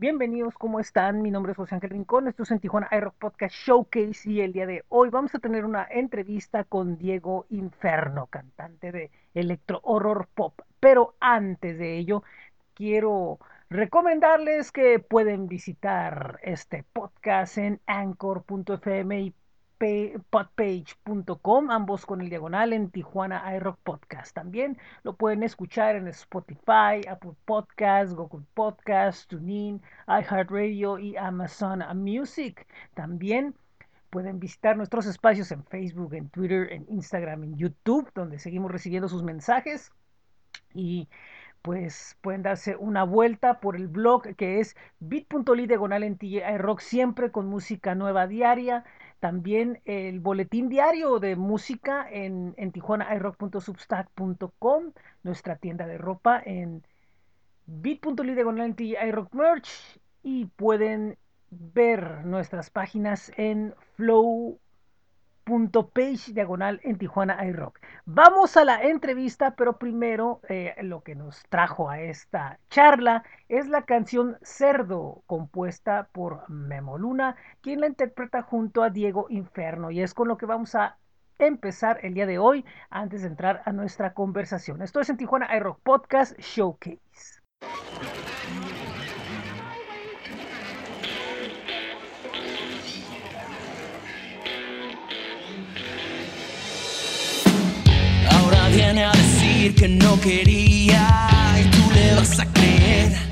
Bienvenidos, ¿cómo están? Mi nombre es José Ángel Rincón, esto es en Tijuana iRock Podcast Showcase y el día de hoy vamos a tener una entrevista con Diego Inferno, cantante de electro horror pop. Pero antes de ello, quiero recomendarles que pueden visitar este podcast en anchor.fm y podpage.com, ambos con el diagonal en Tijuana iRock Podcast. También lo pueden escuchar en Spotify, Apple Podcast, Google Podcast, TuneIn, iHeartRadio y Amazon Music. También pueden visitar nuestros espacios en Facebook, en Twitter, en Instagram, en YouTube, donde seguimos recibiendo sus mensajes. Y pues pueden darse una vuelta por el blog que es bit.ly diagonal en rock siempre con música nueva diaria también el boletín diario de música en, en tijuanairock.substack.com, nuestra tienda de ropa en bit.ly de iRock Merch y pueden ver nuestras páginas en Flow page diagonal en Tijuana iRock. Vamos a la entrevista, pero primero eh, lo que nos trajo a esta charla es la canción Cerdo, compuesta por Memo Luna, quien la interpreta junto a Diego Inferno. Y es con lo que vamos a empezar el día de hoy antes de entrar a nuestra conversación. Esto es en Tijuana iRock Podcast Showcase. Que no quería y tú le vas a creer.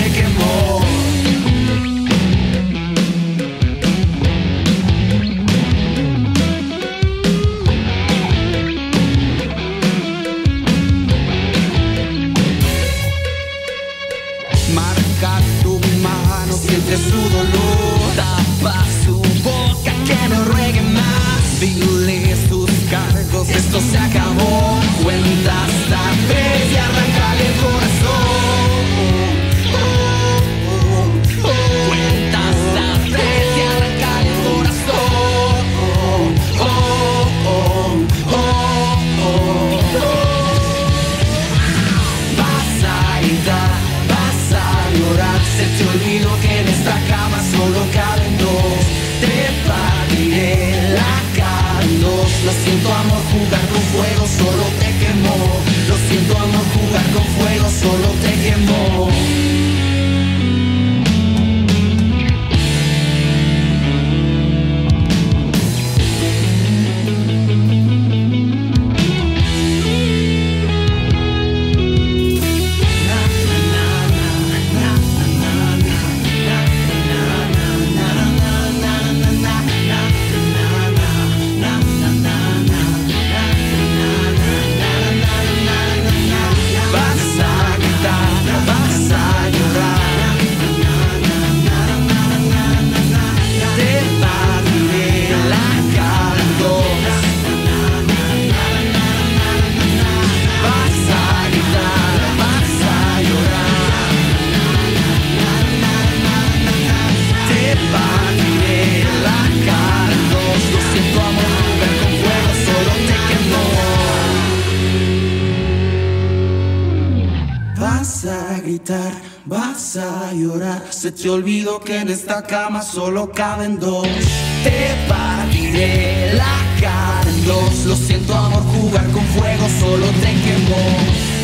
Solo te que en esta cama solo caben dos. Te partiré la cara en dos. Lo siento, amor, jugar con fuego solo te quemó.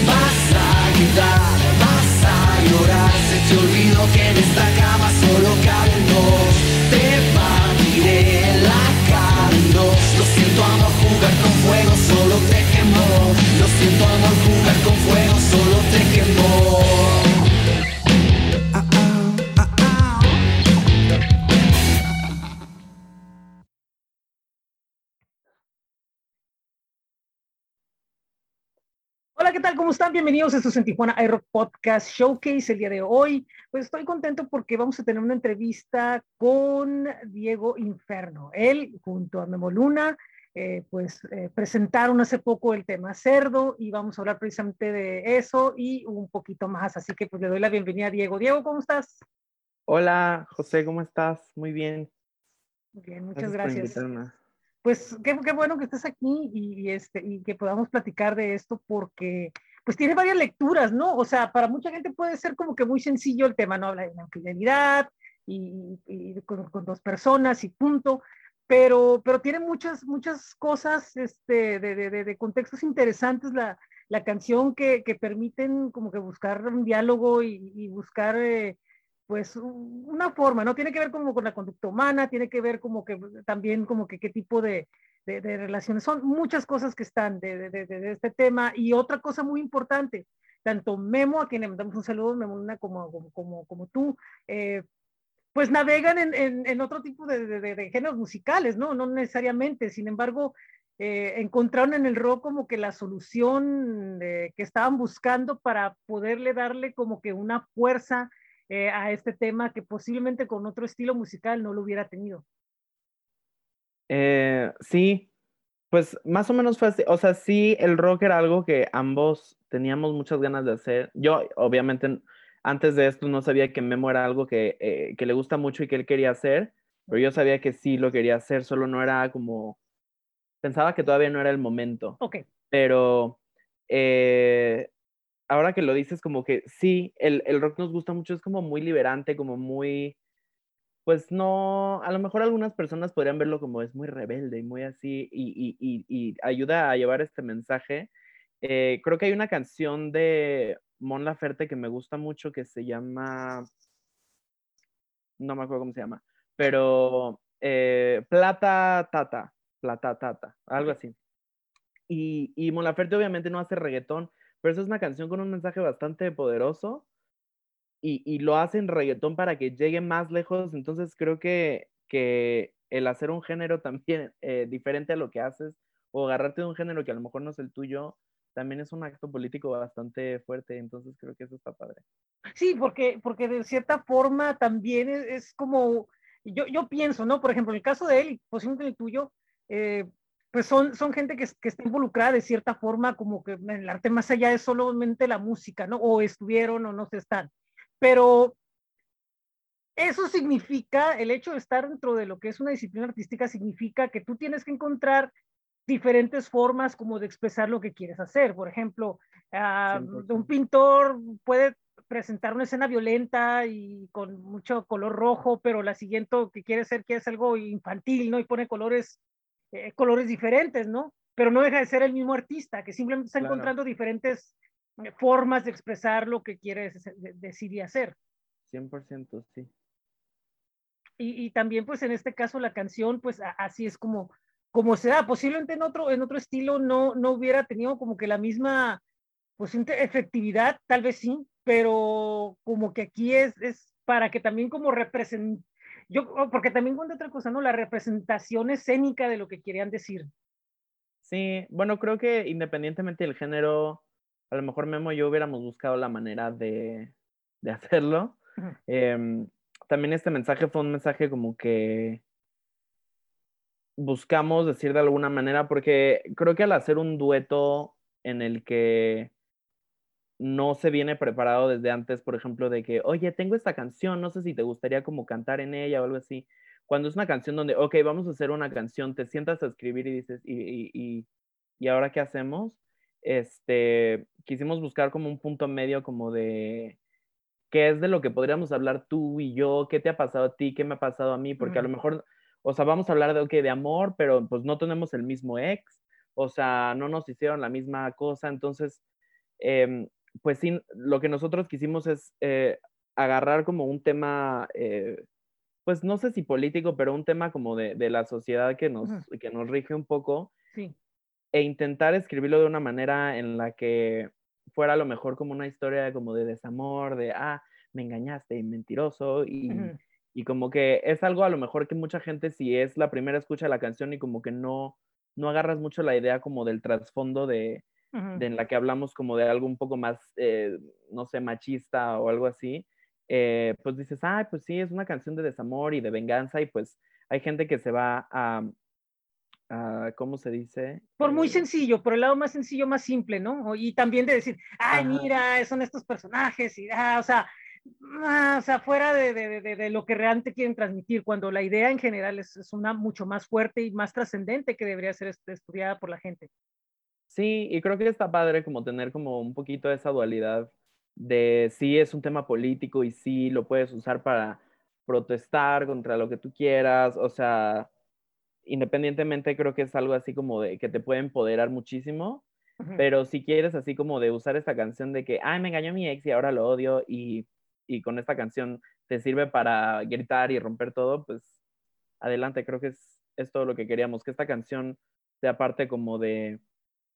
Vas a gritar, vas a llorar. Se te olvidó que en esta cama solo caben dos. Te partiré la cara en dos. Lo siento, amor, jugar con fuego solo te quemó. Lo siento, amor, jugar con fuego solo te quemó. ¿Cómo están? Bienvenidos a estos en Tijuana Aero Podcast Showcase el día de hoy. Pues estoy contento porque vamos a tener una entrevista con Diego Inferno. Él, junto a Memo Luna, eh, pues eh, presentaron hace poco el tema cerdo y vamos a hablar precisamente de eso y un poquito más. Así que pues le doy la bienvenida a Diego. Diego, ¿cómo estás? Hola, José, ¿cómo estás? Muy bien. Muy bien, muchas gracias. gracias pues qué, qué, bueno que estés aquí y, este, y que podamos platicar de esto porque pues tiene varias lecturas, ¿no? O sea, para mucha gente puede ser como que muy sencillo el tema, ¿no? Habla de la infidelidad y, y con, con, dos personas y punto, pero, pero tiene muchas, muchas cosas este, de, de, de contextos interesantes la, la canción que, que, permiten como que buscar un diálogo y, y buscar... Eh, pues una forma, ¿no? Tiene que ver como con la conducta humana, tiene que ver como que también como que qué tipo de, de, relaciones. Son muchas cosas que están de, de, este tema. Y otra cosa muy importante, tanto Memo, a quien le mandamos un saludo, Memo como, como, como, como tú, eh, pues navegan en, en, en, otro tipo de, géneros musicales, ¿no? No necesariamente. Sin embargo, eh, encontraron en el rock como que la solución que estaban buscando para poderle darle como que una fuerza eh, a este tema que posiblemente con otro estilo musical no lo hubiera tenido. Eh, sí, pues más o menos fue así. O sea, sí, el rock era algo que ambos teníamos muchas ganas de hacer. Yo, obviamente, antes de esto no sabía que Memo era algo que, eh, que le gusta mucho y que él quería hacer, pero yo sabía que sí lo quería hacer, solo no era como... Pensaba que todavía no era el momento. Ok. Pero eh, ahora que lo dices, como que sí, el, el, rock nos gusta mucho, es como muy liberante, como muy, pues no, a lo mejor algunas personas podrían verlo como es muy rebelde y muy así, y, y, y, ayuda a llevar este mensaje. Eh, creo que hay una canción de Mon Laferte que me gusta mucho que se llama, no me acuerdo cómo se llama, pero eh, Plata Tata, Plata Tata, algo así. Y, y Mon Laferte obviamente no hace reggaetón, pero esa es una canción con un mensaje bastante poderoso y, y lo hace en reggaetón para que llegue más lejos. Entonces creo que, que el hacer un género también eh, diferente a lo que haces o agarrarte de un género que a lo mejor no es el tuyo, también es un acto político bastante fuerte, entonces creo que eso está padre. Sí, porque, porque de cierta forma también es, es como, yo, yo pienso, ¿no? Por ejemplo, en el caso de él posiblemente el tuyo, eh, pues son, son gente que, que, está involucrada de cierta forma, como que en el arte más allá es solamente la música, ¿no? O estuvieron o no se están. Pero eso significa, el hecho de estar dentro de lo que es una disciplina artística significa que tú tienes que encontrar diferentes formas como de expresar lo que quieres hacer. Por ejemplo, uh, un pintor puede presentar una escena violenta y con mucho color rojo, pero la siguiente que quiere hacer que es algo infantil, ¿no? Y pone colores eh, colores diferentes, ¿no? Pero no deja de ser el mismo artista, que simplemente está encontrando diferentes formas de expresar lo que quiere decir y hacer. 100%, sí. Y, y, también, pues en este caso, la canción, pues así es como, como se da. Posiblemente en otro, en otro estilo no, no hubiera tenido como que la misma pues, efectividad, tal vez sí, pero como que aquí es, es para que también como represente yo, oh, porque también cuenta otra cosa, ¿no? La representación escénica de lo que querían decir. Sí, bueno, creo que independientemente del género, a lo mejor Memo y yo hubiéramos buscado la manera de, de hacerlo. eh, también este mensaje fue un mensaje como que buscamos decir de alguna manera, porque creo que al hacer un dueto en el que no se viene preparado desde antes, por ejemplo, de que, oye, tengo esta canción, no sé si te gustaría como cantar en ella o algo así. Cuando es una canción donde, ok, vamos a hacer una canción, te sientas a escribir y dices, ¿y, y, y ahora qué hacemos? Este, quisimos buscar como un punto medio como de qué es de lo que podríamos hablar tú y yo, qué te ha pasado a ti, qué me ha pasado a mí, porque a lo mejor, o sea, vamos a hablar de, de amor, pero pues no tenemos el mismo ex, o sea, no nos hicieron la misma cosa, entonces, eh, pues sí, lo que nosotros quisimos es eh, agarrar como un tema, eh, pues no sé si político, pero un tema como de, de la sociedad que nos, que nos rige un poco. Sí. E intentar escribirlo de una manera en la que fuera a lo mejor como una historia como de desamor, de, ah, me engañaste y mentiroso, y, y como que es algo a lo mejor que mucha gente si es la primera escucha la canción y como que no, no agarras mucho la idea como del trasfondo de, en la que hablamos como de algo un poco más, eh, no sé, machista o algo así, eh, pues dices, ay, pues sí, es una canción de desamor y de venganza y pues hay gente que se va a, ¿cómo se dice? Por muy eh, sencillo, por el lado más sencillo, más simple, ¿no? Y también de decir, ay, mira, son estos personajes y, ah, o sea, ah, o sea, fuera de, de, de, lo que realmente quieren transmitir, cuando la idea en general es, es una mucho más fuerte y más trascendente que debería ser estudiada por la gente. Sí, y creo que está padre como tener como un poquito esa dualidad de sí es un tema político y sí lo puedes usar para protestar contra lo que tú quieras, o sea, independientemente creo que es algo así como de que te puede empoderar muchísimo, pero si quieres así como de usar esta canción de que, ay, me engañó mi ex y ahora lo odio y, y con esta canción te sirve para gritar y romper todo, pues adelante, creo que es, es todo lo que queríamos, que esta canción sea parte como de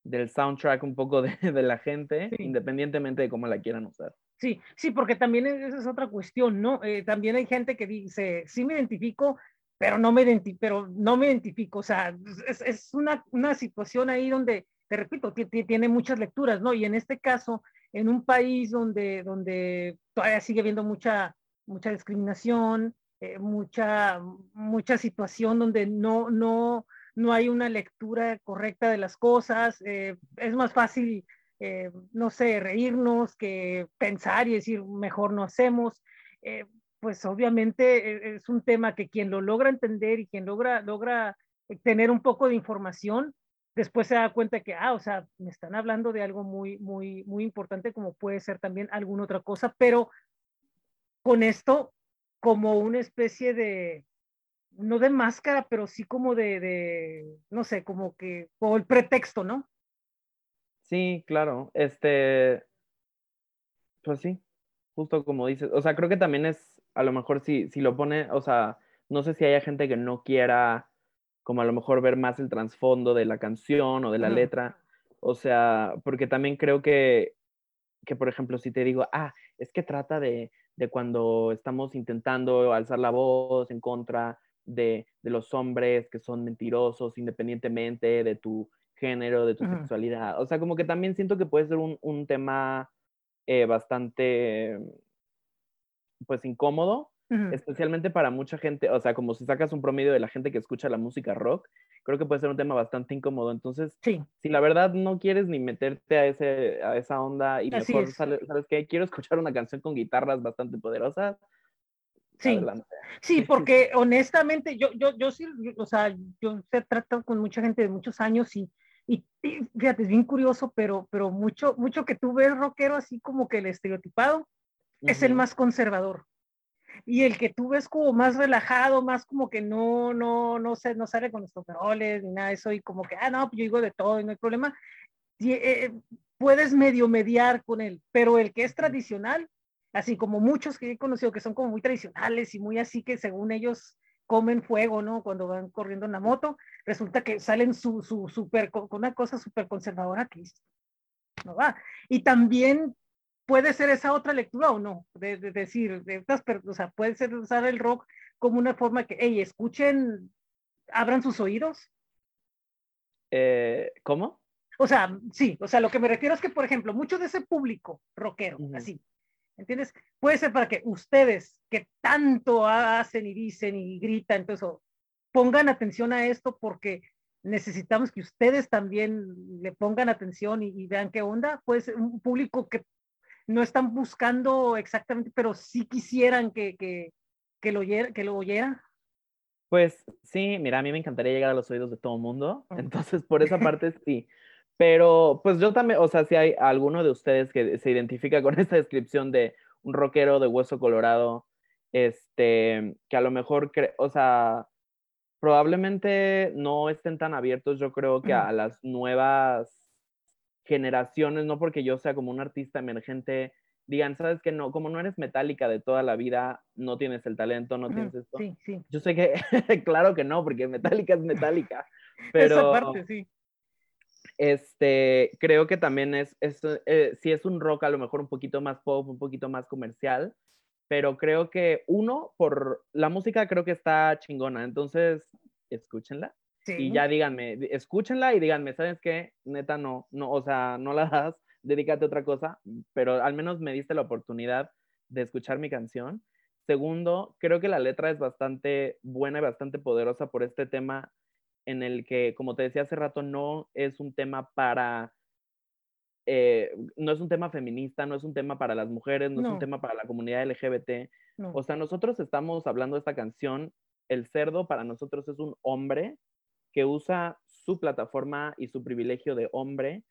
del soundtrack un poco de, de la gente, independientemente de cómo la quieran usar. Sí, sí, porque también esa es otra cuestión, ¿no? Eh, también hay gente que dice, sí me identifico, pero no me, identi pero no me identifico, o sea, es, es una, una, situación ahí donde, te repito, tiene muchas lecturas, ¿no? Y en este caso, en un país donde, donde todavía sigue habiendo mucha, mucha discriminación, eh, mucha, mucha situación donde no, no, no hay una lectura correcta de las cosas, eh, es más fácil, eh, no sé, reírnos que pensar y decir, mejor no hacemos. Eh, pues obviamente es un tema que quien lo logra entender y quien logra, logra tener un poco de información, después se da cuenta que, ah, o sea, me están hablando de algo muy, muy, muy importante como puede ser también alguna otra cosa, pero con esto como una especie de, no de máscara, pero sí como de, de, no sé, como que, o el pretexto, ¿no? Sí, claro, este, pues sí, justo como dices, o sea, creo que también es, a lo mejor si, si lo pone, o sea, no sé si haya gente que no quiera como a lo mejor ver más el trasfondo de la canción o de la letra, o sea, porque también creo que, que, por ejemplo, si te digo, ah, es que trata de, de cuando estamos intentando alzar la voz en contra de, los hombres que son mentirosos independientemente de tu género, de tu sexualidad. O sea, como que también siento que puede ser un, tema eh, bastante, pues, incómodo, especialmente para mucha gente. O sea, como si sacas un promedio de la gente que escucha la música rock, creo que puede ser un tema bastante incómodo. Entonces, si la verdad no quieres ni meterte a, ese, a esa onda y mejor, ¿sabes qué? Quiero escuchar una canción con guitarras bastante poderosas, Sí, sí, porque honestamente yo, yo, yo sí, o sea, yo he tratado con mucha gente de muchos años y, y, fíjate, es bien curioso, pero, pero mucho, mucho que tú ves rockero así como que el estereotipado es el más conservador. Y el que tú ves como más relajado, más como que no, no, no sé, no sale con los overoles ni nada de eso y como que, ah, no, pues yo digo de todo y no hay problema. Y, eh, eh, puedes medio mediar con él, pero el que es tradicional, así como muchos que he conocido que son como muy tradicionales y muy así que según ellos comen fuego, ¿no? Cuando van corriendo en la moto, resulta que salen su, su super, con una cosa súper conservadora que no va. Y también puede ser esa otra lectura o no, de, decir, de estas, o sea, puede ser usar el rock como una forma que, hey, escuchen, abran sus oídos. Eh, ¿Cómo? O sea, sí, o sea, lo que me refiero es que, por ejemplo, mucho de ese público rockero, así, ¿Entiendes? Puede ser para que ustedes que tanto hacen y dicen y gritan, entonces, pongan atención a esto porque necesitamos que ustedes también le pongan atención y, vean qué onda. Puede ser un público que no están buscando exactamente, pero sí quisieran que, que, que lo, que lo oyera. Pues sí, mira, a mí me encantaría llegar a los oídos de todo el mundo, entonces por esa parte sí. Pero pues yo también, o sea, si hay alguno de ustedes que se identifica con esta descripción de un rockero de hueso colorado, este, que a lo mejor, o sea, probablemente no estén tan abiertos, yo creo que a las nuevas generaciones, no porque yo sea como un artista emergente, digan, sabes que no, como no eres metálica de toda la vida, no tienes el talento, no tienes esto. Sí, sí. Yo sé que, claro que no, porque metálica es metálica. Pero, Esa parte, sí este, creo que también es, es eh, si es un rock a lo mejor un poquito más pop, un poquito más comercial, pero creo que uno, por la música creo que está chingona, entonces escúchenla. Y ya díganme, escúchenla y díganme, ¿sabes qué? Neta, no, no, o sea, no la das, dedícate a otra cosa, pero al menos me diste la oportunidad de escuchar mi canción. Segundo, creo que la letra es bastante buena y bastante poderosa por este tema en el que, como te decía hace rato, no es un tema para, eh, no es un tema feminista, no es un tema para las mujeres, no, es un tema para la comunidad LGBT. O sea, nosotros estamos hablando de esta canción, el cerdo para nosotros es un hombre que usa su plataforma y su privilegio de hombre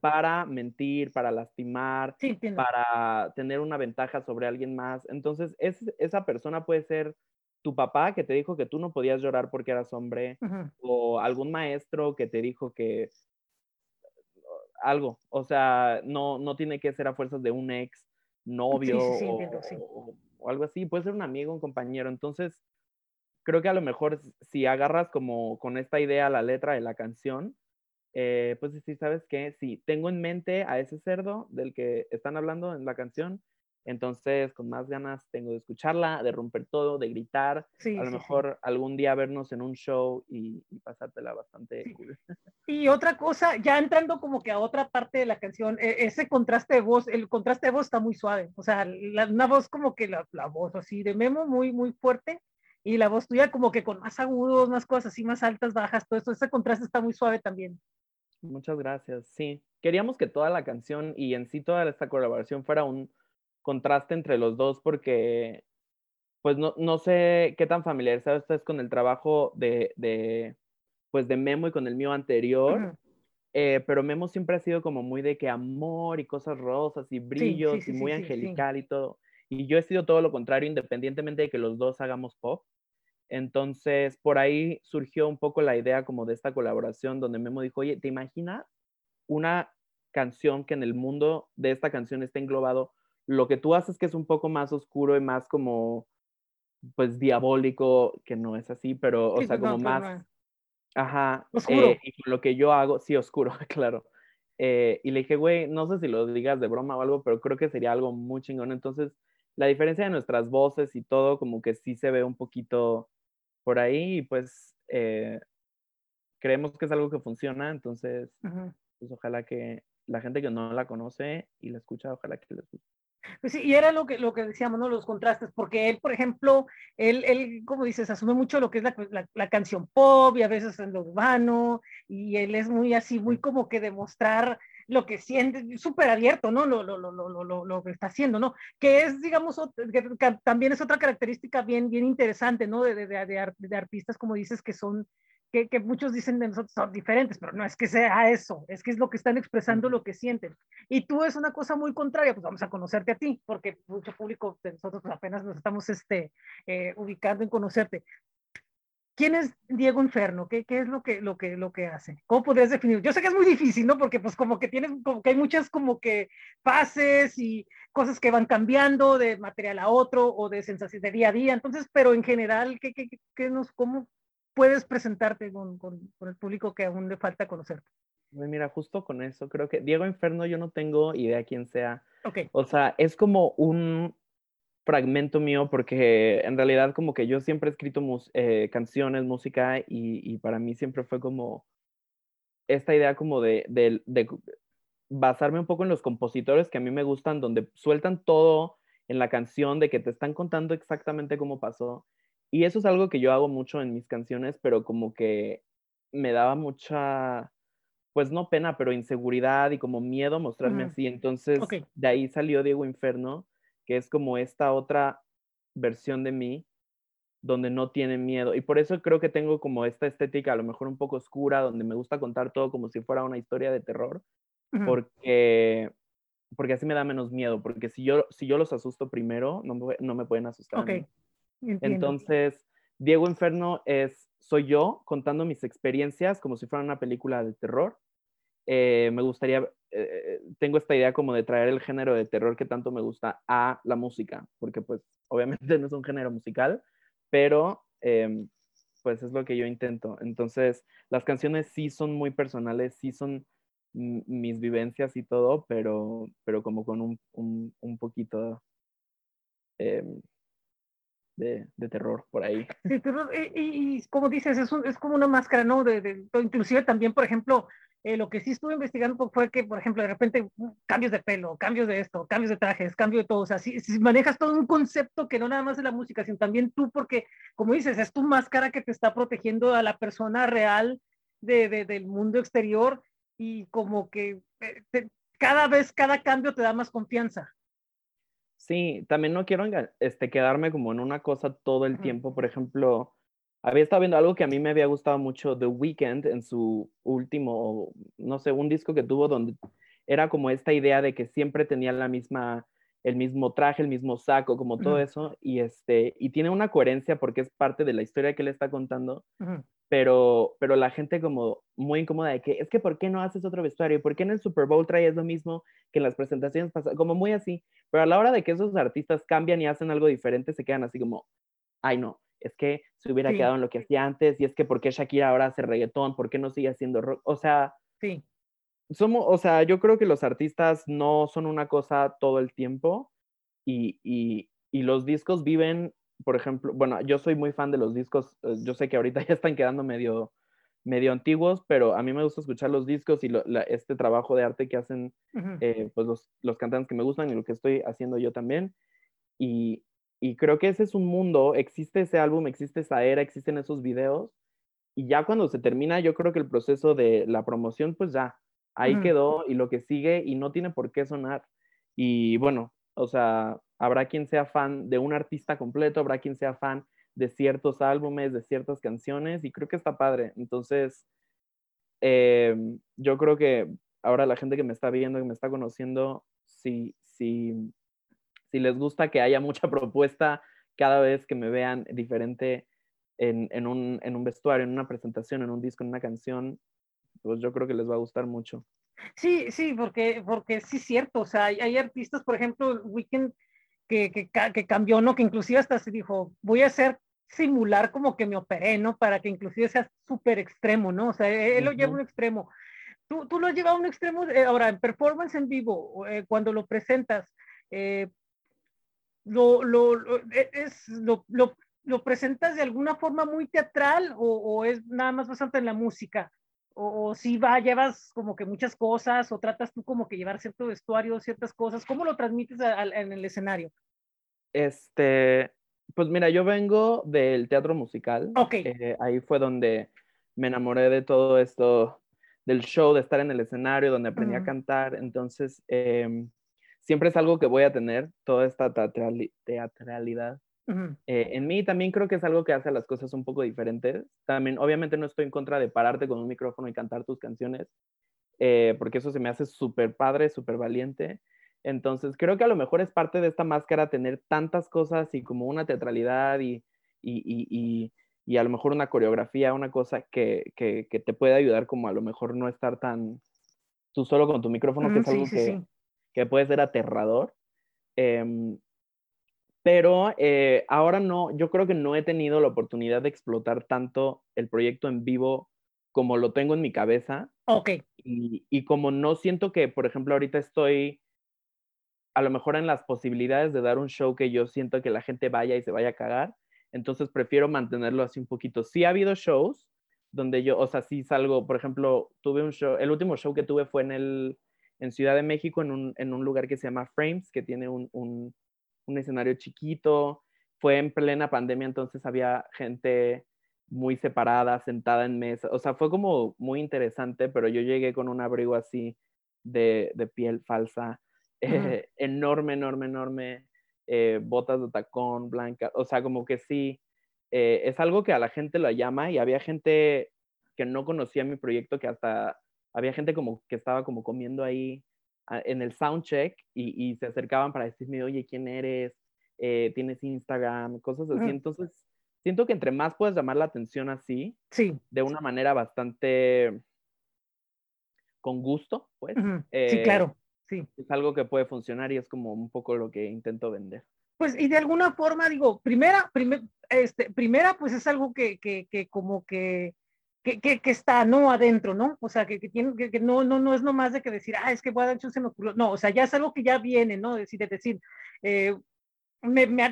para mentir, para lastimar, para tener una ventaja sobre alguien más. Entonces, esa persona puede ser tu papá que te dijo que tú no podías llorar porque eras hombre, o algún maestro que te dijo que algo, o sea, no, no tiene que ser a fuerzas de un ex novio o, o, algo así, puede ser un amigo, un compañero. Entonces, creo que a lo mejor si agarras como con esta idea la letra de la canción, eh, pues sí, ¿sabes qué? Si tengo en mente a ese cerdo del que están hablando en la canción, entonces con más ganas tengo de escucharla, de romper todo, de gritar, a lo mejor algún día vernos en un show y, pasártela bastante cool. Y otra cosa, ya entrando como que a otra parte de la canción, e, ese contraste de voz, el contraste de voz está muy suave, o sea, una voz como que la, la voz así de Memo muy, muy fuerte, y la voz tuya como que con más agudos, más cosas así, más altas, bajas, todo eso, ese contraste está muy suave también. Muchas gracias, sí. Queríamos que toda la canción y en sí toda esta colaboración fuera un contraste entre los dos porque, pues no, no sé qué tan familiarizado estás con el trabajo de, de, pues de Memo y con el mío anterior. Eh, pero Memo siempre ha sido como muy de que amor y cosas rosas y brillos y muy angelical y todo. Y yo he sido todo lo contrario, independientemente de que los dos hagamos pop. Entonces, por ahí surgió un poco la idea como de esta colaboración donde Memo dijo, oye, ¿te imaginas una canción que en el mundo de esta canción esté englobado lo que tú haces que es un poco más oscuro y más como, pues, diabólico, que no es así, pero, o sea, como más... Ajá. Oscuro. Eh, y lo que yo hago, sí, oscuro, claro. Eh, y le dije, güey, no sé si lo digas de broma o algo, pero creo que sería algo muy chingón. Entonces, la diferencia de nuestras voces y todo, como que sí se ve un poquito por ahí, y pues eh, creemos que es algo que funciona, entonces, pues ojalá que la gente que no la conoce y la escucha, ojalá que les guste. Pues sí, y era lo que, lo que decíamos, ¿no? Los contrastes, porque él, por ejemplo, él, él como dices, asume mucho lo que es la, la, canción pop y a veces en lo urbano, y él es muy así, muy como que demostrar lo que siente, súper abierto, ¿no? Lo, lo, lo, lo, lo, que está haciendo, ¿no? Que es, digamos, que, también es otra característica bien, bien interesante, ¿no? De, de, de, de, artistas, como dices, que son, que, que, muchos dicen de nosotros son diferentes, pero no es que sea eso, es que es lo que están expresando, lo que sienten. Y tú es una cosa muy contraria, pues vamos a conocerte a ti, porque mucho público de nosotros pues, apenas nos estamos este, eh, ubicando en conocerte. ¿Quién es Diego Inferno? ¿Qué, ¿Qué, es lo que, lo, que, lo que hace? ¿Cómo podrías definir? Yo sé que es muy difícil, ¿no? Porque pues como que tienes, como que hay muchas como que fases y cosas que van cambiando de material a otro o de sensación de día a día. Entonces, pero en general, ¿qué, qué, qué nos, ¿cómo puedes presentarte con, con, con, el público que aún le falta conocerte? Mira, justo con eso, creo que Diego Inferno yo no tengo idea quién sea. Okay. O sea, es como un, fragmento mío porque en realidad como que yo siempre he escrito eh, canciones, música y, para mí siempre fue como esta idea como de, de, basarme un poco en los compositores que a mí me gustan, donde sueltan todo en la canción, de que te están contando exactamente cómo pasó. Y eso es algo que yo hago mucho en mis canciones, pero como que me daba mucha, pues no pena, pero inseguridad y como miedo mostrarme así. Entonces, de ahí salió Diego Inferno que es como esta otra versión de mí donde no tiene miedo. Y por eso creo que tengo como esta estética a lo mejor un poco oscura, donde me gusta contar todo como si fuera una historia de terror, porque, porque así me da menos miedo, porque si yo, si yo los asusto primero, no me, no me pueden asustar. Okay. Entonces, Diego Inferno es, soy yo contando mis experiencias como si fuera una película de terror. Eh, me gustaría eh, tengo esta idea como de traer el género de terror que tanto me gusta a la música, porque pues obviamente no es un género musical, pero em, pues es lo que yo intento. Entonces, las canciones sí son muy personales, sí son mis vivencias y todo, pero, pero como con un, un, un poquito, em, de, de terror por ahí. Sí, y, y, y, como dices, es, un, es como una máscara, ¿no? De, de, inclusive también, por ejemplo, eh, lo que sí estuve investigando fue que, por ejemplo, de repente uh, cambios de pelo, cambios de esto, cambios de trajes, cambio de todo, o sea, si, si, manejas todo un concepto que no nada más es la música, sino también tú, porque, como dices, es tu máscara que te está protegiendo a la persona real de, de del mundo exterior y como que eh, te, cada vez, cada cambio te da más confianza. Sí, también no quiero este, quedarme como en una cosa todo el tiempo, por ejemplo, había estado viendo algo que a mí me había gustado mucho, The Weeknd, en su último, no sé, un disco que tuvo donde era como esta idea de que siempre tenía la misma, el mismo traje, el mismo saco, como todo uh -huh. eso, y, este, y tiene una coherencia porque es parte de la historia que él está contando, uh -huh. pero, pero la gente como muy incómoda de que, es que ¿por qué no haces otro vestuario? ¿Por qué en el Super Bowl traes lo mismo que en las presentaciones pasadas? Como muy así, pero a la hora de que esos artistas cambian y hacen algo diferente, se quedan así como, ay no, es que se hubiera sí. quedado en lo que hacía antes, y es que por qué Shakira ahora hace reggaetón, por qué no sigue haciendo rock, o sea, sí. somos, o sea, yo creo que los artistas no son una cosa todo el tiempo, y, y, y los discos viven, por ejemplo, bueno, yo soy muy fan de los discos, eh, yo sé que ahorita ya están quedando medio, medio antiguos, pero a mí me gusta escuchar los discos y lo, la, este trabajo de arte que hacen uh -huh. eh, pues los, los cantantes que me gustan y lo que estoy haciendo yo también, y, y creo que ese es un mundo, existe ese álbum, existe esa era, existen esos videos. Y ya cuando se termina, yo creo que el proceso de la promoción, pues ya, ahí mm. quedó y lo que sigue y no tiene por qué sonar. Y bueno, o sea, habrá quien sea fan de un artista completo, habrá quien sea fan de ciertos álbumes, de ciertas canciones y creo que está padre. Entonces, eh, yo creo que ahora la gente que me está viendo, que me está conociendo, sí, sí si les gusta que haya mucha propuesta cada vez que me vean diferente en, en, un, en, un, vestuario, en una presentación, en un disco, en una canción, pues yo creo que les va a gustar mucho. Sí, sí, porque, porque sí es cierto, o sea, hay, hay artistas, por ejemplo, Weekend, que, que, que, cambió, ¿no? Que inclusive hasta se dijo, voy a hacer simular como que me operé, ¿no? Para que inclusive sea súper extremo, ¿no? O sea, él, uh -huh. lo lleva a un extremo. Tú, tú lo llevas a un extremo, eh, ahora, en performance en vivo, eh, cuando lo presentas, eh, lo, lo, lo, e, es, lo, lo, lo, presentas de alguna forma muy teatral o, o es nada más bastante en la música? O, o, si va, llevas como que muchas cosas o tratas tú como que llevar cierto vestuario, ciertas cosas, ¿cómo lo transmites a, a, en el escenario? Este, pues mira, yo vengo del teatro musical. Ok. Eh, ahí fue donde me enamoré de todo esto, del show, de estar en el escenario, donde aprendí uh -huh. a cantar. Entonces, eh, siempre es algo que voy a tener, toda esta teatralidad. Uh -huh. eh, en mí también creo que es algo que hace las cosas un poco diferentes. También, obviamente, no estoy en contra de pararte con un micrófono y cantar tus canciones, eh, porque eso se me hace súper padre, súper valiente. Entonces, creo que a lo mejor es parte de esta máscara tener tantas cosas y como una teatralidad y, y, y, y, y a lo mejor una coreografía, una cosa que, que, que, te puede ayudar como a lo mejor no estar tan tú solo con tu micrófono, que es algo sí, que, sí que puede ser aterrador. Eh, pero eh, ahora no, yo creo que no he tenido la oportunidad de explotar tanto el proyecto en vivo como lo tengo en mi cabeza. Ok. Y, y como no siento que, por ejemplo, ahorita estoy a lo mejor en las posibilidades de dar un show que yo siento que la gente vaya y se vaya a cagar, entonces prefiero mantenerlo así un poquito. Sí ha habido shows donde yo, o sea, sí salgo, por ejemplo, tuve un show, el último show que tuve fue en el en Ciudad de México, en un, en un lugar que se llama Frames, que tiene un, un, un, escenario chiquito. Fue en plena pandemia, entonces había gente muy separada, sentada en mesa. O sea, fue como muy interesante, pero yo llegué con un abrigo así de, de piel falsa, uh -huh. eh, enorme, enorme, enorme, eh, botas de tacón, blanca. O sea, como que sí, eh, es algo que a la gente lo llama y había gente que no conocía mi proyecto que hasta había gente como que estaba como comiendo ahí en el soundcheck y, y se acercaban para decirme, oye, ¿quién eres? Eh, ¿Tienes Instagram? Cosas así. Entonces, siento que entre más puedes llamar la atención así, sí. de una manera bastante con gusto, pues. Uh -huh. eh, sí, claro, sí. Es algo que puede funcionar y es como un poco lo que intento vender. Pues, y de alguna forma, digo, primera, primer, este, primera, pues es algo que, que, que como que que, que, que, está no adentro, ¿no? O sea, que, que tiene, que, no, no, no es nomás de que decir, ah, es que Guadalupe se me ocurrió. No, o sea, ya es algo que ya viene, ¿no? Decir, es decir, eh,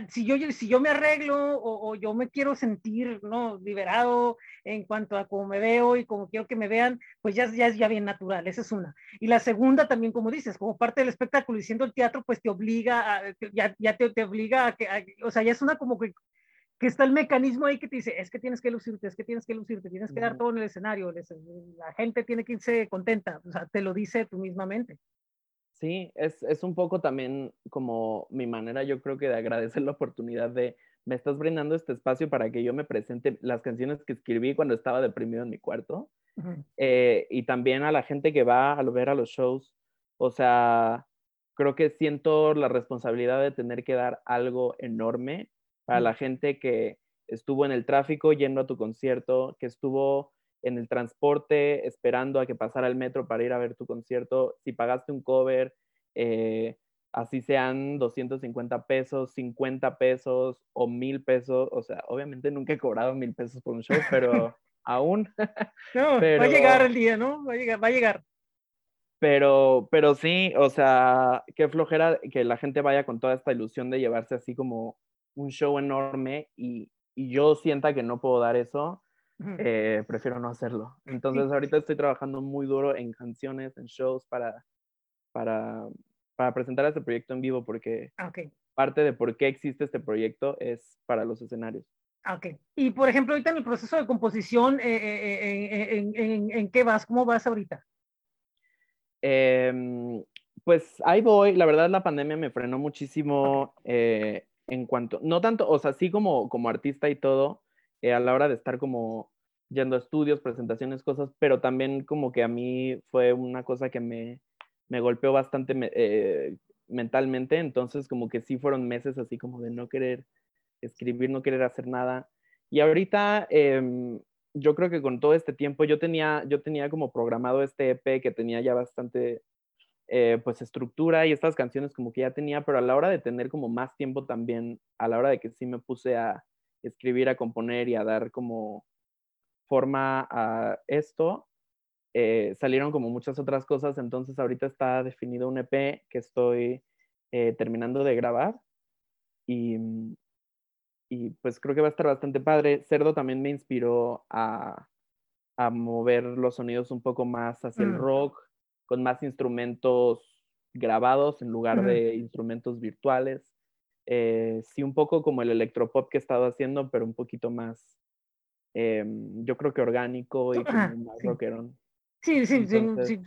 si, yo, si yo me arreglo o, yo me quiero sentir ¿no? liberado en cuanto a cómo me veo y cómo quiero que me vean, pues ya, ya es ya bien natural, esa es una. Y la segunda también, como dices, como parte del espectáculo y siendo el teatro, pues te obliga, a, ya, ya te, te, obliga a que, o sea, ya es una como que, que está el mecanismo ahí que te dice, es que tienes que lucirte, es que tienes que lucirte, tienes que dar todo en el escenario, la gente tiene que irse contenta, o sea, te lo dice tú mismamente. Sí, es, es, un poco también como mi manera, yo creo que de agradecer la oportunidad de, me estás brindando este espacio para que yo me presente las canciones que escribí cuando estaba deprimido en mi cuarto. Eh, y también a la gente que va a ver a los shows. O sea, creo que siento la responsabilidad de tener que dar algo enorme para la gente que estuvo en el tráfico yendo a tu concierto, que estuvo en el transporte esperando a que pasara el metro para ir a ver tu concierto, si pagaste un cover, eh, así sean 250 pesos, 50 pesos o mil pesos, o sea, obviamente nunca he cobrado mil pesos por un show, pero aún. no, va a llegar el día, ¿no? Va a llegar, va a llegar. Pero, pero sí, o sea, qué flojera que la gente vaya con toda esta ilusión de llevarse así como un show enorme y, y yo sienta que no puedo dar eso eh, prefiero no hacerlo. Entonces ahorita estoy trabajando muy duro en canciones, en shows para, para, para presentar este proyecto en vivo porque ah, parte de por qué existe este proyecto es para los escenarios. Ah, ok. Y por ejemplo, ahorita en el proceso de composición, eh, eh, en, en, en, qué vas? ¿Cómo vas ahorita? Em, pues ahí voy. La verdad, la pandemia me frenó muchísimo en cuanto, no tanto, o sea, sí como, como artista y todo, eh, a la hora de estar como yendo a estudios, presentaciones, cosas, pero también como que a mí fue una cosa que me, me golpeó bastante eh, mentalmente, entonces como que sí fueron meses así como de no querer escribir, no querer hacer nada. Y ahorita em, yo creo que con todo este tiempo yo tenía, yo tenía como programado este EP que tenía ya bastante eh, pues estructura y estas canciones como que ya tenía, pero a la hora de tener como más tiempo también, a la hora de que sí me puse a, escribir, a componer y a dar como forma a esto, eh, salieron como muchas otras cosas, entonces ahorita está definido un EP que estoy eh, terminando de grabar y, y, pues creo que va a estar bastante padre. Cerdo también me inspiró a, a mover los sonidos un poco más hacia el mm. rock, con más instrumentos grabados en lugar de instrumentos virtuales. Eh, sí un poco como el electropop que he estado haciendo, pero un poquito más, em, yo creo que orgánico y como más sí. rockerón. Sí, sí, sí, sí,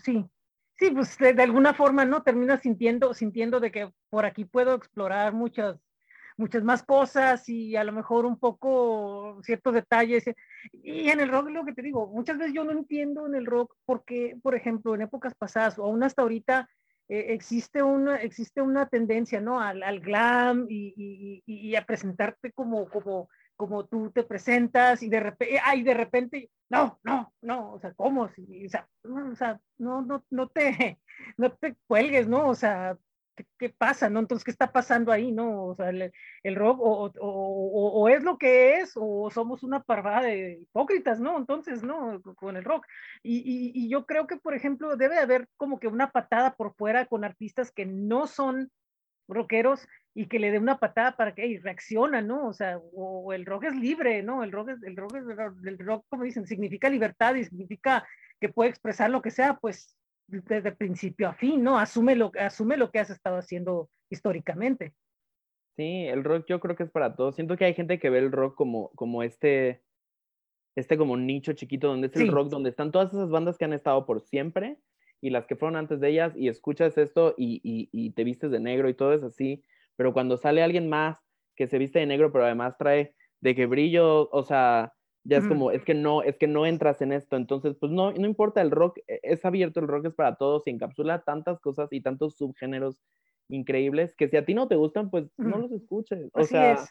sí. pues de, alguna forma, ¿no? Terminas sintiendo, sintiendo de que por aquí puedo explorar muchas, muchas más cosas y a lo mejor un poco ciertos detalles. Y en el rock, lo que te digo, muchas veces yo no entiendo en el rock porque, por ejemplo, en épocas pasadas o aún hasta ahorita, eh, existe, una, existe una tendencia, ¿no? Al, glam y, y, y, a presentarte como, como, como tú te presentas y de repente, ay, de repente, no, no, no, o sea, ¿cómo? o sea, o sea, no, no, no te, no te cuelgues, ¿no? O sea, ¿qué, pasa, no? Entonces, ¿qué está pasando ahí, no? O sea, el, el rock o, o, o, es lo que es o somos una parvada de hipócritas, ¿no? Entonces, ¿no? Con el rock. Y, y, y, yo creo que, por ejemplo, debe haber como que una patada por fuera con artistas que no son rockeros y que le dé una patada para que hey, reacciona, ¿no? O sea, o, el rock es libre, ¿no? El rock es, el rock es, el rock, como dicen, significa libertad y significa que puede expresar lo que sea, pues desde principio a fin, ¿no? Asume lo, asume lo que has estado haciendo históricamente. Sí, el rock yo creo que es para todos. Siento que hay gente que ve el rock como, como este, este como nicho chiquito donde es el rock, donde están todas esas bandas que han estado por siempre y las que fueron antes de ellas y escuchas esto y, y, y te vistes de negro y todo es así. Pero cuando sale alguien más que se viste de negro, pero además trae de que brillo, o sea, ya es como, es que no, es que no entras en esto, entonces, pues no, no importa, el rock e, es abierto, el rock es para todos y encapsula tantas cosas y tantos subgéneros increíbles que si a ti no te gustan, pues no los escuches. O sea,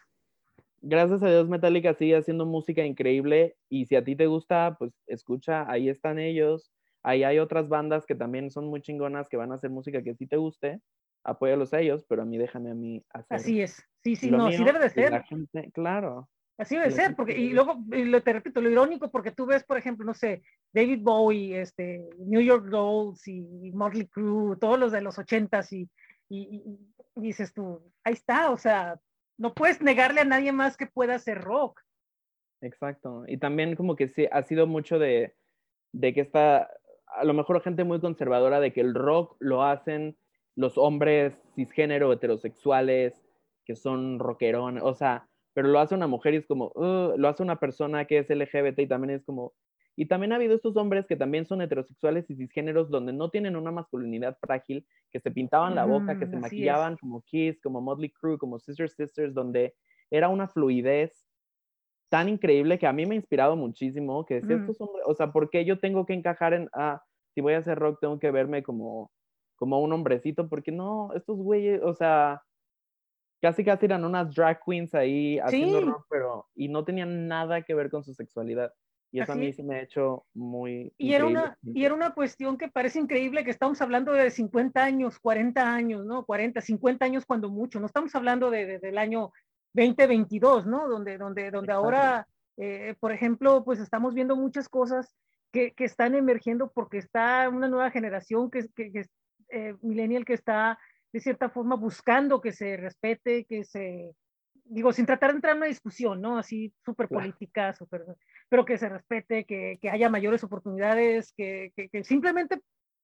gracias a Dios Metallica sigue haciendo música increíble y si a ti te gusta, pues escucha, ahí están ellos, ahí hay otras bandas que también son muy chingonas que van a hacer música que sí te guste, apóyalos a ellos, pero a mí déjame a mí hacer. Así es, sí, sí, no, sí debe de ser. claro. Así debe ser, porque, y luego, y te repito, lo irónico, porque tú ves, por ejemplo, no sé, David Bowie, este, New York Dolls y Motley Crue, todos los de los ochentas, y, y, y, dices tú, ahí está, o sea, no puedes negarle a nadie más que pueda hacer rock. Exacto. Y también como que sí, ha sido mucho de, de que está, a lo mejor gente muy conservadora, de que el rock lo hacen los hombres cisgénero, heterosexuales, que son rockerones, o sea, pero lo hace una mujer y es como, lo hace una persona que es LGBT y también es como, y también ha habido estos hombres que también son heterosexuales y cisgéneros donde no tienen una masculinidad frágil, que se pintaban la boca, que se maquillaban como Kiss, como Motley Crue, como Sister Sisters, donde era una fluidez tan increíble que a mí me ha inspirado muchísimo, que decía, estos hombres, o sea, ¿por qué yo tengo que encajar en, ah, si voy a hacer rock tengo que verme como, como un hombrecito? Porque no, estos güeyes, o sea, casi casi eran unas drag queens ahí haciendo rock, pero, y no tenían nada que ver con su sexualidad. Y eso a mí sí me ha hecho muy... Y era, una, y era una cuestión que parece increíble que estamos hablando de 50 años, 40 años, ¿no? 40, 50 años cuando mucho, no estamos hablando de, del año 2022, ¿no? Donde, donde, donde ahora, eh, por ejemplo, pues estamos viendo muchas cosas que, que, están emergiendo porque está una nueva generación que, que, que eh, millennial que está de cierta forma buscando que se respete, que se, digo, sin tratar de entrar en una discusión, ¿no? Así súper política, súper, pero que se respete, que, que haya mayores oportunidades, que, que, simplemente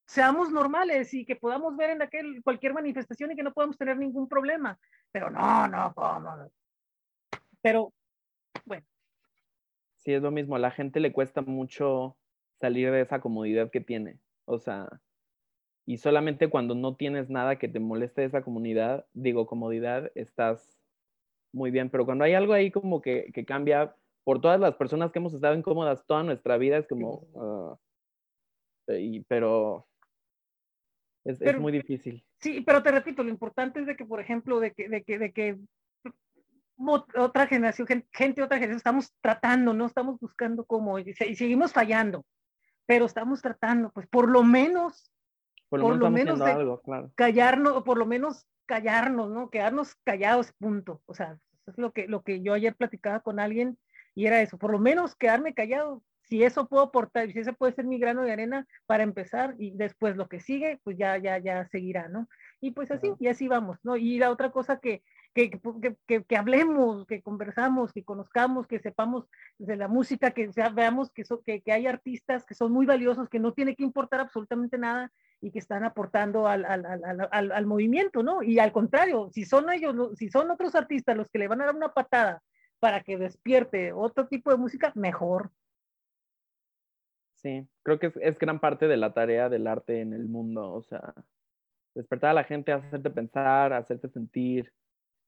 seamos normales y que podamos ver en aquel cualquier manifestación y que no podamos tener ningún problema. Pero no, no, ¿cómo? Pero, bueno. Sí, es lo mismo. A la gente le cuesta mucho salir de esa comodidad que tiene. O sea, y solamente cuando no tienes nada que te moleste esa comunidad, digo, comodidad, estás muy bien. Pero cuando hay algo ahí como que, que cambia por todas las personas que hemos estado incómodas toda nuestra vida, es como, uh, y, pero es, es, muy difícil. Sí, pero te repito, lo importante es de que, por ejemplo, de que, de que, de que otra generación, gente de otra generación, estamos tratando, no estamos buscando cómo, y, seguimos fallando, pero estamos tratando, pues por lo menos, por lo menos, algo, claro. callarnos, por lo menos callarnos, ¿no? Quedarnos callados, punto. O sea, es lo que, lo que yo ayer platicaba con alguien y era eso, por lo menos quedarme callado, si eso puedo aportar, si ese puede ser mi grano de arena para empezar y después lo que sigue, pues ya, ya, ya seguirá, ¿no? Y pues así, y así vamos, ¿no? Y la otra cosa que, que, que, que, hablemos, que conversamos, que conozcamos, que sepamos de la música, que veamos que, hay artistas que son muy valiosos, que no tiene que importar absolutamente nada y que están aportando al, al, al, al movimiento, ¿no? Y al contrario, si son ellos, si son otros artistas los que le van a dar una patada para que despierte otro tipo de música, mejor. Sí, creo que es, es gran parte de la tarea del arte en el mundo, o sea, despertar a la gente, hacerte pensar, hacerte sentir,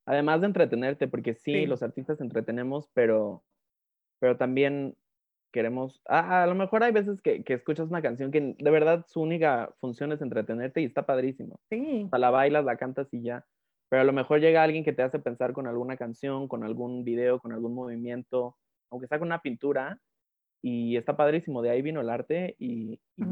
además de entretenerte, porque sí, los artistas entretenemos, pero, pero también queremos, a lo mejor hay veces que, que, escuchas una canción que de verdad su única función es entretenerte y está padrísimo. Sí. O sea, la bailas, la cantas y ya. Pero a lo mejor llega alguien que te hace pensar con alguna canción, con algún video, con algún movimiento, aunque sea con una pintura, y está padrísimo. De ahí vino el arte y, y,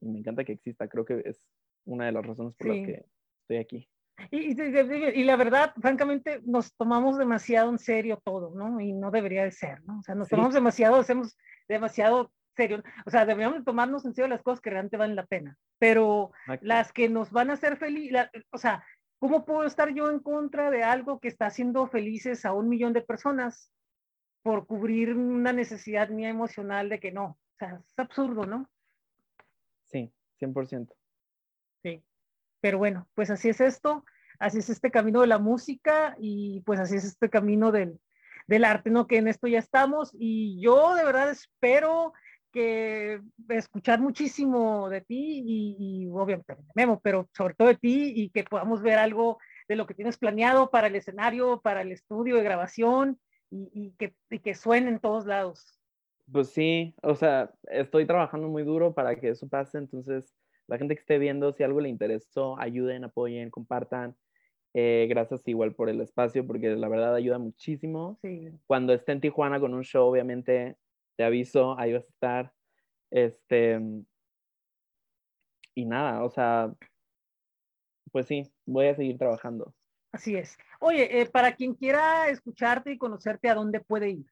me encanta que exista. Creo que es una de las razones por las que estoy aquí. Y, y, la verdad, francamente, nos tomamos demasiado en serio todo, ¿no? Y no debería de ser, ¿no? O sea, nos tomamos demasiado, hacemos demasiado serio. O sea, deberíamos tomarnos en serio las cosas que realmente valen la pena. Pero las que nos van a hacer feliz, o sea, ¿cómo puedo estar yo en contra de algo que está haciendo felices a un millón de personas por cubrir una necesidad mía emocional de que no? O sea, es absurdo, ¿no? Sí, 100%. Pero bueno, pues así es esto, así es este camino de la música y pues así es este camino del, del arte, ¿no? Que en esto ya estamos y yo de verdad espero que escuchar muchísimo de ti y, y obviamente Memo, pero sobre todo de ti y que podamos ver algo de lo que tienes planeado para el escenario, para el estudio de grabación y, y que, y que suene en todos lados. Pues sí, o sea, estoy trabajando muy duro para que eso pase, entonces la gente que esté viendo, si algo le interesó, ayuden, apoyen, compartan. Eh, gracias igual por el espacio, porque la verdad ayuda muchísimo. Sí. Cuando esté en Tijuana con un show, obviamente te aviso, ahí vas a estar. Este, y nada, o sea, pues sí, voy a seguir trabajando. Así es. Oye, eh, para quien quiera escucharte y conocerte, ¿a dónde puede ir?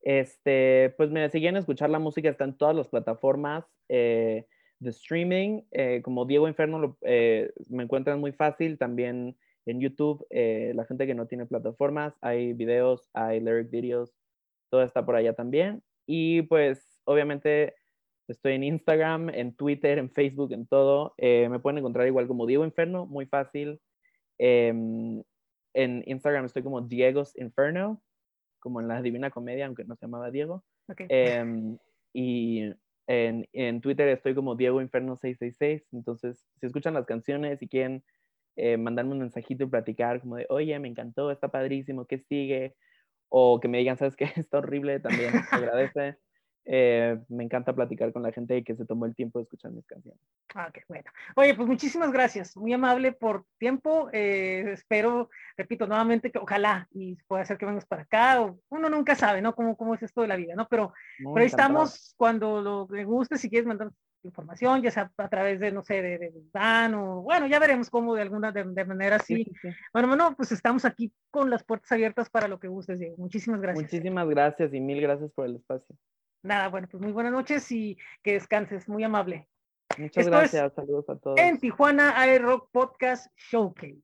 Este, pues me siguen escuchar la música, está en todas las plataformas eh, de streaming. Eh, como Diego Inferno lo, me encuentran muy fácil. También en YouTube, eh, la gente que no tiene plataformas, hay videos, hay lyric videos, todo está por allá también. Y pues obviamente estoy en Instagram, en Twitter, en Facebook, en todo. Eh, me pueden encontrar igual como Diego Inferno, muy fácil. Em, en Instagram estoy como Diego's Inferno, como en la Divina Comedia, aunque no se llamaba Diego. Em, y en, en, Twitter estoy como Diego Inferno 666. Entonces, si escuchan las canciones y quieren eh, mandarme un mensajito y platicar como de, oye, me encantó, está padrísimo, ¿qué sigue? O que me digan, ¿sabes qué? Está horrible, también agradece. Eh, me encanta platicar con la gente que se tomó el tiempo de escuchar mis canciones. Ah, qué bueno. Oye, pues muchísimas gracias, muy amable por tiempo. Eh, espero, repito nuevamente, que ojalá y pueda ser que vengas para acá. O, uno nunca sabe, ¿no? Cómo, cómo es esto de la vida, ¿no? Pero, pero ahí estamos cuando lo que guste, si quieres mandar información, ya sea a través de, no sé, de, de Dan o, bueno, ya veremos cómo de alguna de, manera así. Bueno, bueno, pues estamos aquí con las puertas abiertas para lo que gustes, Diego. Muchísimas gracias. Muchísimas gracias y mil gracias por el espacio. Nada, bueno, pues muy buenas noches y que descanses, muy amable. Muchas gracias, saludos a todos. En Tijuana Air Rock Podcast Showcase.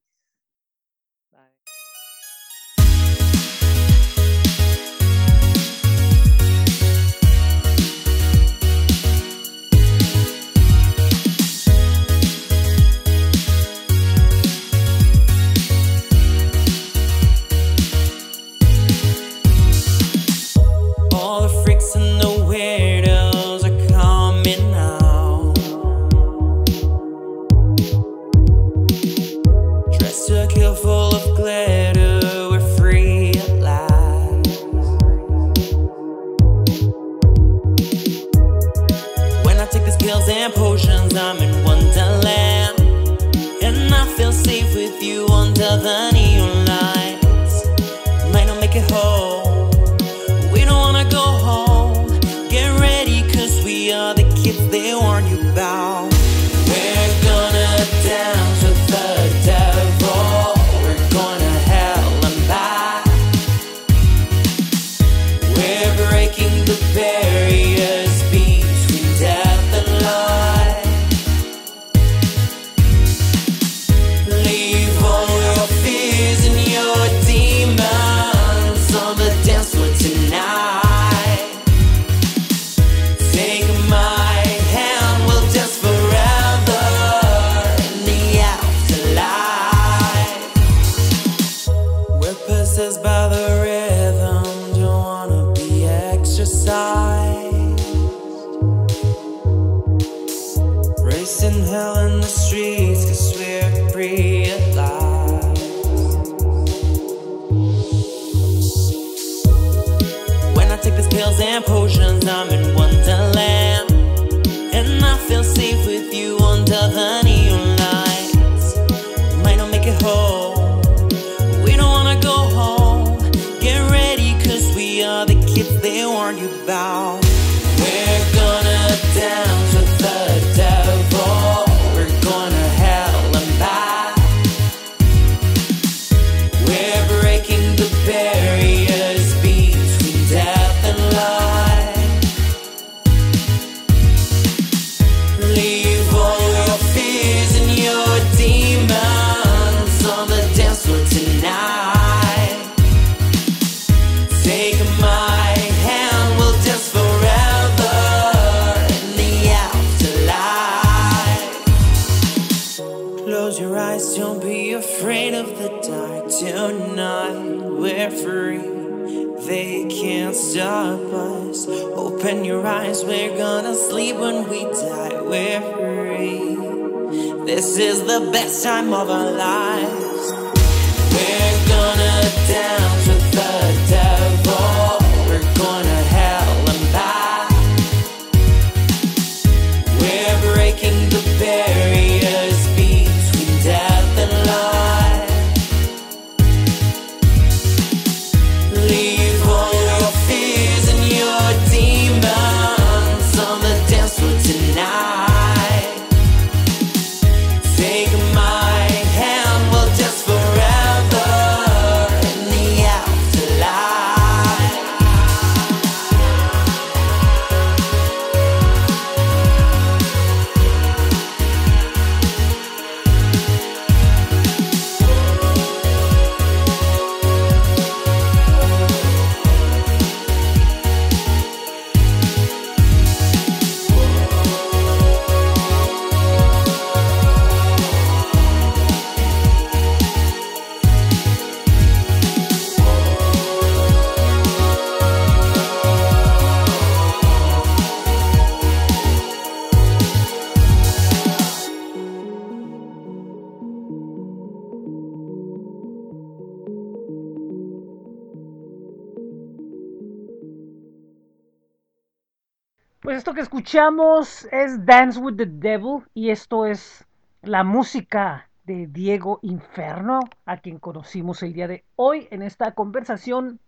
Que escuchamos es Dance with the Devil y esto es la música de Diego Inferno, a quien conocimos el día de hoy en esta conversación,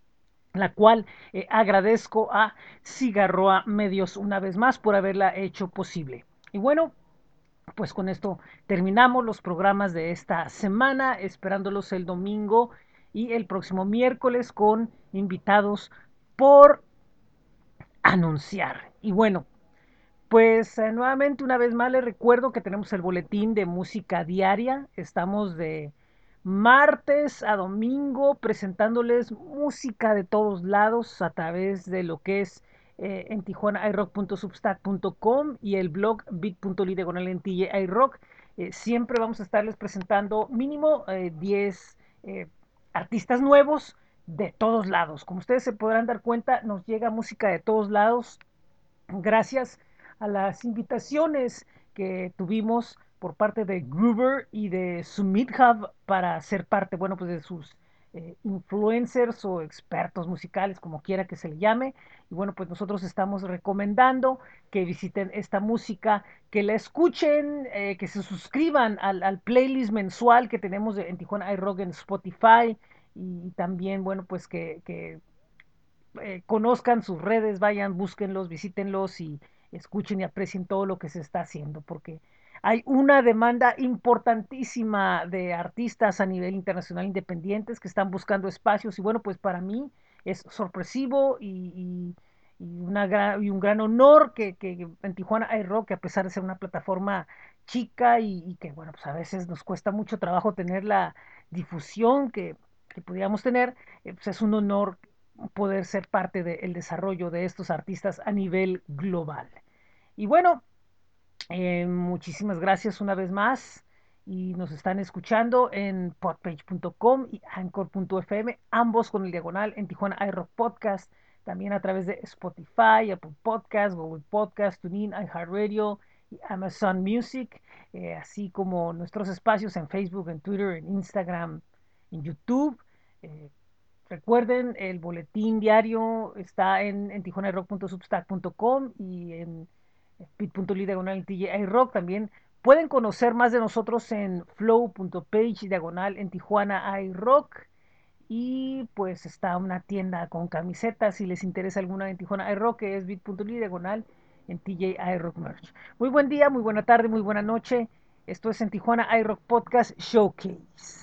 la cual eh, agradezco a Cigarroa Medios una vez más por haberla hecho posible. Y bueno, pues con esto terminamos los programas de esta semana, esperándolos el domingo y el próximo miércoles con invitados por anunciar. Y bueno, pues eh, nuevamente una vez más les recuerdo que tenemos el boletín de música diaria. Estamos de martes a domingo presentándoles música de todos lados a través de lo que es eh, en tijuanairock.substack.com y el blog bit.ly de Gonal en iRock. Eh, siempre vamos a estarles presentando mínimo 10 eh, artistas nuevos de todos lados. Como ustedes se podrán dar cuenta, nos llega música de todos lados gracias a las invitaciones que tuvimos por parte de Gruber y de Summit Hub para ser parte, bueno, pues de sus eh, influencers o expertos musicales, como quiera que se le llame. Y bueno, pues nosotros estamos recomendando que visiten esta música, que la escuchen, eh, que se suscriban al, al, playlist mensual que tenemos en Tijuana iRock en Spotify y, también, bueno, pues que, que eh, conozcan sus redes, vayan, búsquenlos, visítenlos y escuchen y aprecien todo lo que se está haciendo, porque hay una demanda importantísima de artistas a nivel internacional independientes que están buscando espacios y bueno, pues para mí es sorpresivo y, y, una gran, y un gran honor que, que en Tijuana hay rock, que a pesar de ser una plataforma chica y, y, que bueno, pues a veces nos cuesta mucho trabajo tener la difusión que, que pudiéramos tener, eh, pues es un honor poder ser parte del desarrollo de estos artistas a nivel global. Y bueno, eh, muchísimas gracias una vez más y nos están escuchando en podpage.com y anchor.fm, ambos con el diagonal en Tijuana iRock Podcast, también a través de Spotify, Apple Podcast, Google Podcast, TuneIn, iHeartRadio y Amazon Music, eh, así como nuestros espacios en Facebook, en Twitter, en Instagram, en YouTube. Eh, recuerden, el boletín diario está en, en tijuanairock.substack.com y en bit.ly diagonal TJ Rock. También pueden conocer más de nosotros en flow.page diagonal en Tijuana iRock. Y pues está una tienda con camisetas. Si les interesa alguna en Tijuana iRock, que es bit.ly diagonal en TJ iRock Merch. Muy buen día, muy buena tarde, muy buena noche. Esto es en Tijuana iRock Podcast Showcase.